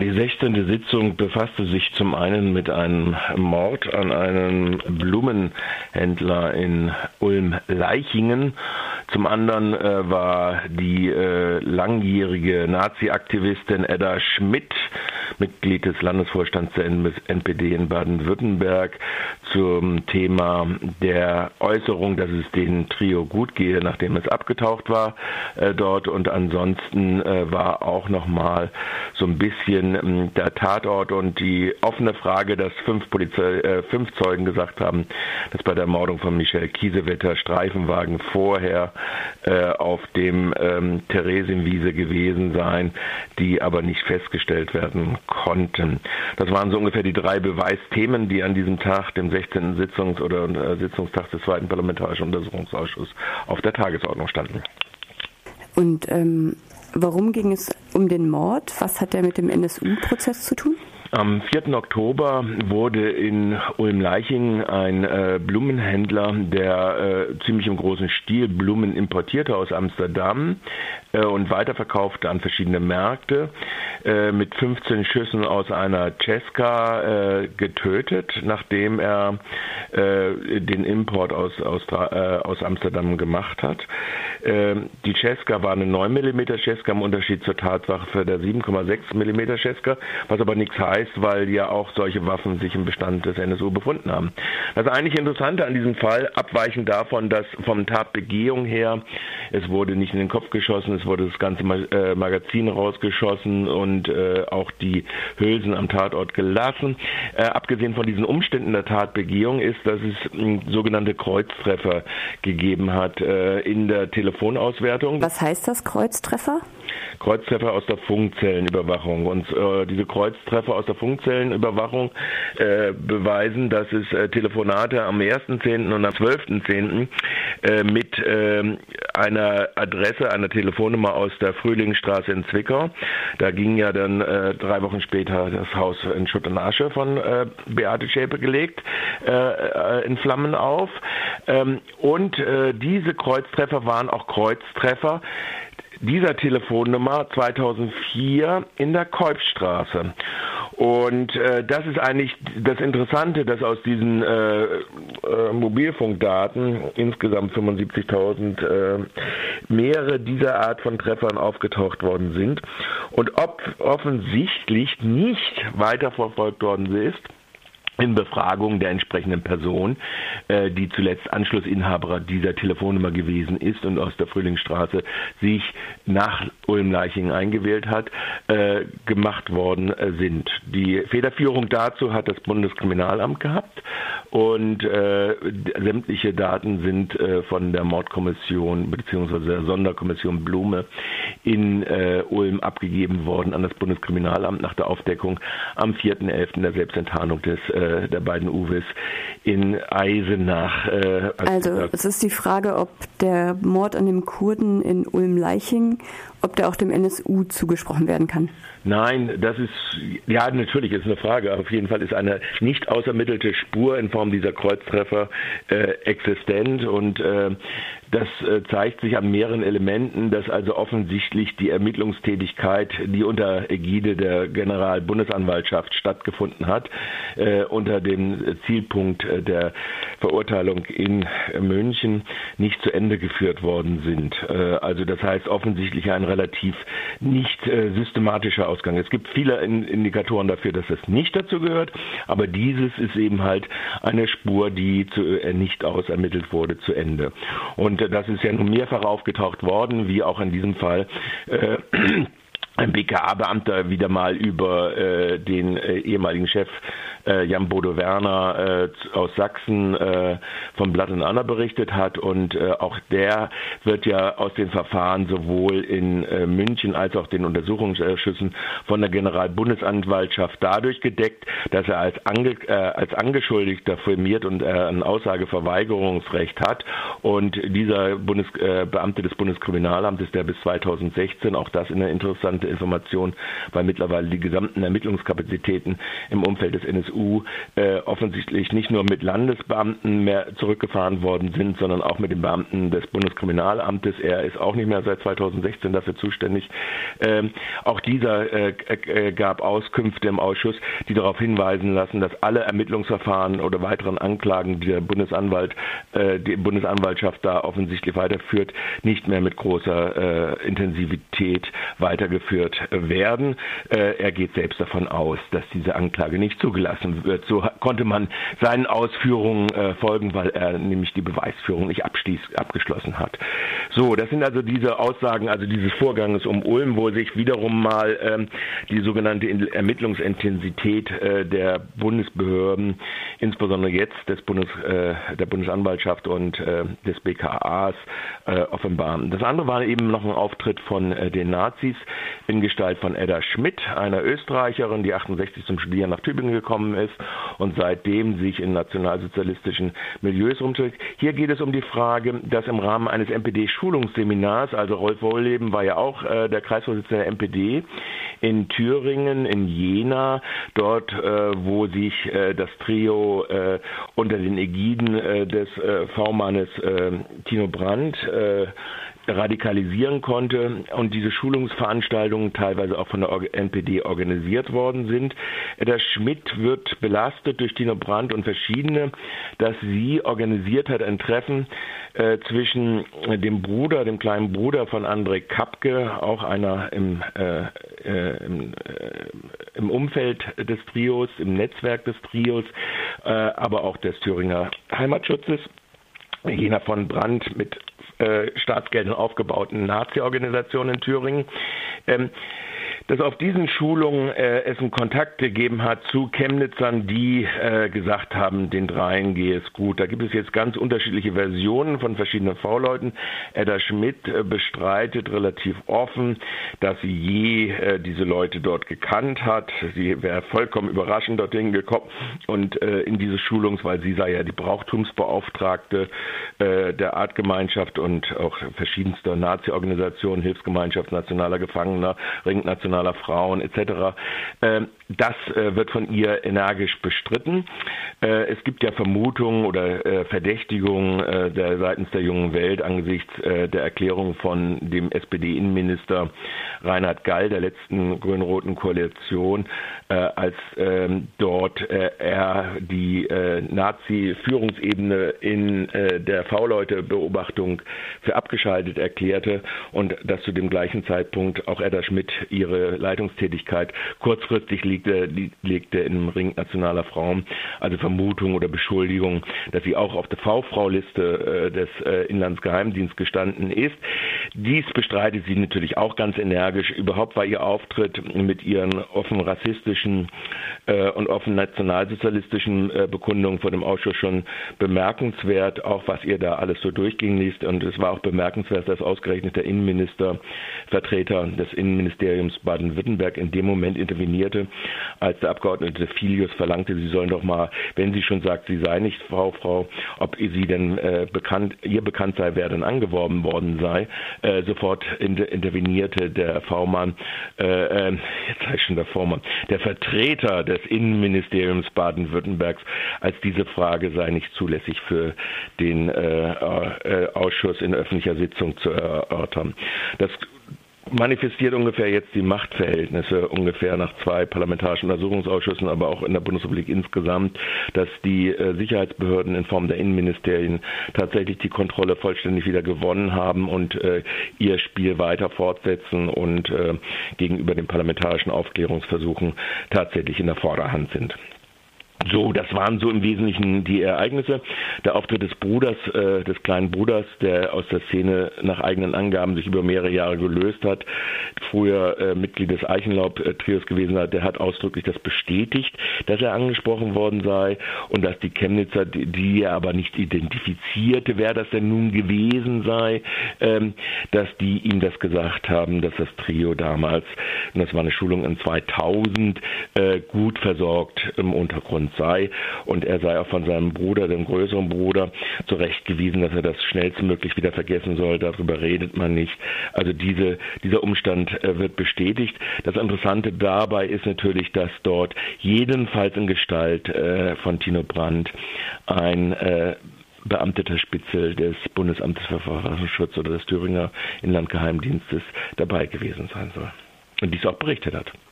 Die 16. Sitzung befasste sich zum einen mit einem Mord an einem Blumenhändler in Ulm-Leichingen. Zum anderen äh, war die äh, langjährige Nazi-Aktivistin Edda Schmidt Mitglied des Landesvorstands der NPD in Baden-Württemberg, zum Thema der Äußerung, dass es den Trio gut gehe, nachdem es abgetaucht war äh, dort. Und ansonsten äh, war auch nochmal so ein bisschen äh, der Tatort und die offene Frage, dass fünf, Polizei, äh, fünf Zeugen gesagt haben, dass bei der Mordung von Michel Kiesewetter Streifenwagen vorher äh, auf dem ähm, Theresienwiese gewesen seien, die aber nicht festgestellt werden konnten. Das waren so ungefähr die drei Beweisthemen, die an diesem Tag, dem 16. Sitzungs- oder äh, Sitzungstag des zweiten Parlamentarischen Untersuchungsausschusses auf der Tagesordnung standen. Und ähm, warum ging es um den Mord? Was hat der mit dem NSU-Prozess zu tun? Am 4. Oktober wurde in Ulm-Leiching ein äh, Blumenhändler, der äh, ziemlich im großen Stil Blumen importierte aus Amsterdam und weiterverkaufte an verschiedene Märkte, äh, mit 15 Schüssen aus einer Cesca äh, getötet, nachdem er äh, den Import aus, aus, aus Amsterdam gemacht hat. die Cesca war eine 9 mm Cesca im Unterschied zur Tatsache der 7,6 mm Cesca, was aber nichts heißt, weil ja auch solche Waffen sich im Bestand des NSU befunden haben. Das eigentlich Interessante an diesem Fall, abweichend davon, dass vom Tatbegehung her, es wurde nicht in den Kopf geschossen, es wurde das ganze äh, Magazin rausgeschossen und äh, auch die Hülsen am Tatort gelassen. Äh, abgesehen von diesen Umständen der Tatbegehung ist, dass es äh, sogenannte Kreuztreffer gegeben hat äh, in der Telefonauswertung. Was heißt das, Kreuztreffer? Kreuztreffer aus der Funkzellenüberwachung. Und diese Kreuztreffer aus der Funkzellenüberwachung beweisen, dass es Telefonate am 1.10. und am 12.10. Äh, mit äh, einer Adresse, einer Telefonnummer aus der Frühlingsstraße in Zwickau. Da ging ja dann äh, drei Wochen später das Haus in Schutt und Asche von äh, Beate Schäpe gelegt, äh, äh, in Flammen auf. Ähm, und äh, diese Kreuztreffer waren auch Kreuztreffer, dieser Telefonnummer 2004 in der Kolbstraße. Und äh, das ist eigentlich das Interessante, dass aus diesen äh, äh, Mobilfunkdaten insgesamt 75.000 äh, mehrere dieser Art von Treffern aufgetaucht worden sind. Und ob offensichtlich nicht weiterverfolgt worden ist in Befragung der entsprechenden Person, äh, die zuletzt Anschlussinhaber dieser Telefonnummer gewesen ist und aus der Frühlingsstraße sich nach Ulm-Leichingen eingewählt hat, äh, gemacht worden äh, sind. Die Federführung dazu hat das Bundeskriminalamt gehabt und äh, sämtliche Daten sind äh, von der Mordkommission bzw. der Sonderkommission Blume in äh, Ulm abgegeben worden an das Bundeskriminalamt nach der Aufdeckung am 4.11. der Selbstenttarnung des, äh, der beiden Uwes in Eisenach. Äh, also es ist die Frage, ob der Mord an dem Kurden in Ulm-Leiching, ob der auch dem NSU zugesprochen werden kann. Nein, das ist, ja, natürlich ist eine Frage. Auf jeden Fall ist eine nicht ausermittelte Spur in Form dieser Kreuztreffer äh, existent. Und äh, das äh, zeigt sich an mehreren Elementen, dass also offensichtlich die Ermittlungstätigkeit, die unter Ägide der Generalbundesanwaltschaft stattgefunden hat, äh, unter dem Zielpunkt äh, der Verurteilung in München nicht zu Ende geführt worden sind. Also das heißt offensichtlich ein relativ nicht systematischer Ausgang. Es gibt viele Indikatoren dafür, dass es nicht dazu gehört, aber dieses ist eben halt eine Spur, die nicht ausermittelt wurde zu Ende. Und das ist ja nun mehrfach aufgetaucht worden, wie auch in diesem Fall. Äh, ein BKA-Beamter wieder mal über äh, den äh, ehemaligen Chef äh, Jan Bodo Werner äh, aus Sachsen äh, vom Blatt Anna berichtet hat. Und äh, auch der wird ja aus den Verfahren sowohl in äh, München als auch den Untersuchungsausschüssen von der Generalbundesanwaltschaft dadurch gedeckt, dass er als, Ange äh, als Angeschuldigter firmiert und äh, ein Aussageverweigerungsrecht hat. Und dieser Bundes, äh, Beamte des Bundeskriminalamtes, der bis 2016, auch das eine interessante Informationen, weil mittlerweile die gesamten Ermittlungskapazitäten im Umfeld des NSU äh, offensichtlich nicht nur mit Landesbeamten mehr zurückgefahren worden sind, sondern auch mit den Beamten des Bundeskriminalamtes. Er ist auch nicht mehr seit 2016 dafür zuständig. Ähm, auch dieser äh, äh, gab Auskünfte im Ausschuss, die darauf hinweisen lassen, dass alle Ermittlungsverfahren oder weiteren Anklagen, die der Bundesanwalt, äh, die Bundesanwaltschaft da offensichtlich weiterführt, nicht mehr mit großer äh, Intensivität weitergeführt werden. Äh, er geht selbst davon aus, dass diese Anklage nicht zugelassen wird. So konnte man seinen Ausführungen äh, folgen, weil er nämlich die Beweisführung nicht abgeschlossen hat. So, das sind also diese Aussagen, also dieses Vorganges um Ulm, wo sich wiederum mal ähm, die sogenannte Ermittlungsintensität äh, der Bundesbehörden, insbesondere jetzt des Bundes, äh, der Bundesanwaltschaft und äh, des BKAs, äh, offenbaren. Das andere war eben noch ein Auftritt von äh, den Nazis in Gestalt von Edda Schmidt, einer Österreicherin, die 68 zum Studieren nach Tübingen gekommen ist und seitdem sich in nationalsozialistischen Milieus rumträgt. Hier geht es um die Frage, dass im Rahmen eines NPD-Schulungsseminars, also Rolf Wohlleben war ja auch äh, der Kreisvorsitzende der NPD, in Thüringen, in Jena, dort, äh, wo sich äh, das Trio äh, unter den Ägiden äh, des äh, V-Mannes äh, Tino Brandt radikalisieren konnte und diese Schulungsveranstaltungen teilweise auch von der NPD organisiert worden sind. Edda Schmidt wird belastet durch Tino Brandt und verschiedene, dass sie organisiert hat ein Treffen äh, zwischen dem Bruder, dem kleinen Bruder von André Kapke, auch einer im, äh, äh, im, äh, im, Umfeld des Trios, im Netzwerk des Trios, äh, aber auch des Thüringer Heimatschutzes. Jener von Brandt mit Staatsgeldern aufgebauten Nazi-Organisation in Thüringen. Ähm, dass auf diesen Schulungen äh, es einen Kontakt gegeben hat zu Chemnitzern, die äh, gesagt haben, den dreien gehe es gut. Da gibt es jetzt ganz unterschiedliche Versionen von verschiedenen V-Leuten. Edda Schmidt äh, bestreitet relativ offen, dass sie je äh, diese Leute dort gekannt hat. Sie wäre vollkommen überraschend dorthin gekommen und äh, in diese Schulungs, weil sie sei ja die Brauchtumsbeauftragte äh, der Artgemeinschaft und auch verschiedenster Nazi-Organisationen, Hilfsgemeinschaft nationaler Gefangener, Ring nationaler internationaler Frauen etc. Ähm, das äh, wird von ihr energisch bestritten. Äh, es gibt ja Vermutungen oder äh, Verdächtigungen seitens der jungen Welt angesichts der Erklärung von dem SPD-Innenminister Reinhard Gall der letzten grün-roten Koalition, als ähm, dort er die Nazi-Führungsebene in der V-Leute-Beobachtung für abgeschaltet erklärte und dass zu dem gleichen Zeitpunkt auch Edda Schmidt ihre Leitungstätigkeit kurzfristig legte, legte im Ring nationaler Frauen, also Vermutung oder Beschuldigung, dass sie auch auf der V-Frau-Liste äh, des äh, Inlandsgeheimdienstes gestanden ist. Dies bestreitet sie natürlich auch ganz energisch. Überhaupt war ihr Auftritt mit ihren offen rassistischen äh, und offen nationalsozialistischen äh, Bekundungen vor dem Ausschuss schon bemerkenswert, auch was ihr da alles so durchging liest. Und es war auch bemerkenswert, dass ausgerechnet der Innenminister, Vertreter des Innenministeriums Baden-Württemberg in dem Moment intervenierte, als der Abgeordnete Filius verlangte, sie sollen doch mal, wenn sie schon sagt, sie sei nicht Frau, Frau, ob sie denn äh, bekannt, ihr bekannt sei, wer denn angeworben worden sei, äh, sofort inter intervenierte der V-Mann, äh, äh jetzt ich schon der V-Mann, der Vertreter des Innenministeriums Baden-Württembergs, als diese Frage sei nicht zulässig für den äh, äh, Ausschuss in öffentlicher Sitzung zu erörtern. Das manifestiert ungefähr jetzt die Machtverhältnisse ungefähr nach zwei parlamentarischen Untersuchungsausschüssen, aber auch in der Bundesrepublik insgesamt, dass die äh, Sicherheitsbehörden in Form der Innenministerien tatsächlich die Kontrolle vollständig wieder gewonnen haben und äh, ihr Spiel weiter fortsetzen und äh, gegenüber den parlamentarischen Aufklärungsversuchen tatsächlich in der Vorderhand sind. So, das waren so im Wesentlichen die Ereignisse. Der Auftritt des Bruders, äh, des kleinen Bruders, der aus der Szene nach eigenen Angaben sich über mehrere Jahre gelöst hat, früher äh, Mitglied des Eichenlaub-Trios gewesen hat, der hat ausdrücklich das bestätigt, dass er angesprochen worden sei und dass die Chemnitzer, die, die er aber nicht identifizierte, wer das denn nun gewesen sei, ähm, dass die ihm das gesagt haben, dass das Trio damals, und das war eine Schulung in 2000, äh, gut versorgt im Untergrund sei. Und er sei auch von seinem Bruder, dem größeren Bruder, zurechtgewiesen, dass er das schnellstmöglich wieder vergessen soll. Darüber redet man nicht. Also diese, dieser Umstand wird bestätigt. Das Interessante dabei ist natürlich, dass dort jedenfalls in Gestalt äh, von Tino Brandt ein äh, beamteter Spitzel des Bundesamtes für Verfassungsschutz oder des Thüringer Inlandgeheimdienstes dabei gewesen sein soll. Und dies auch berichtet hat.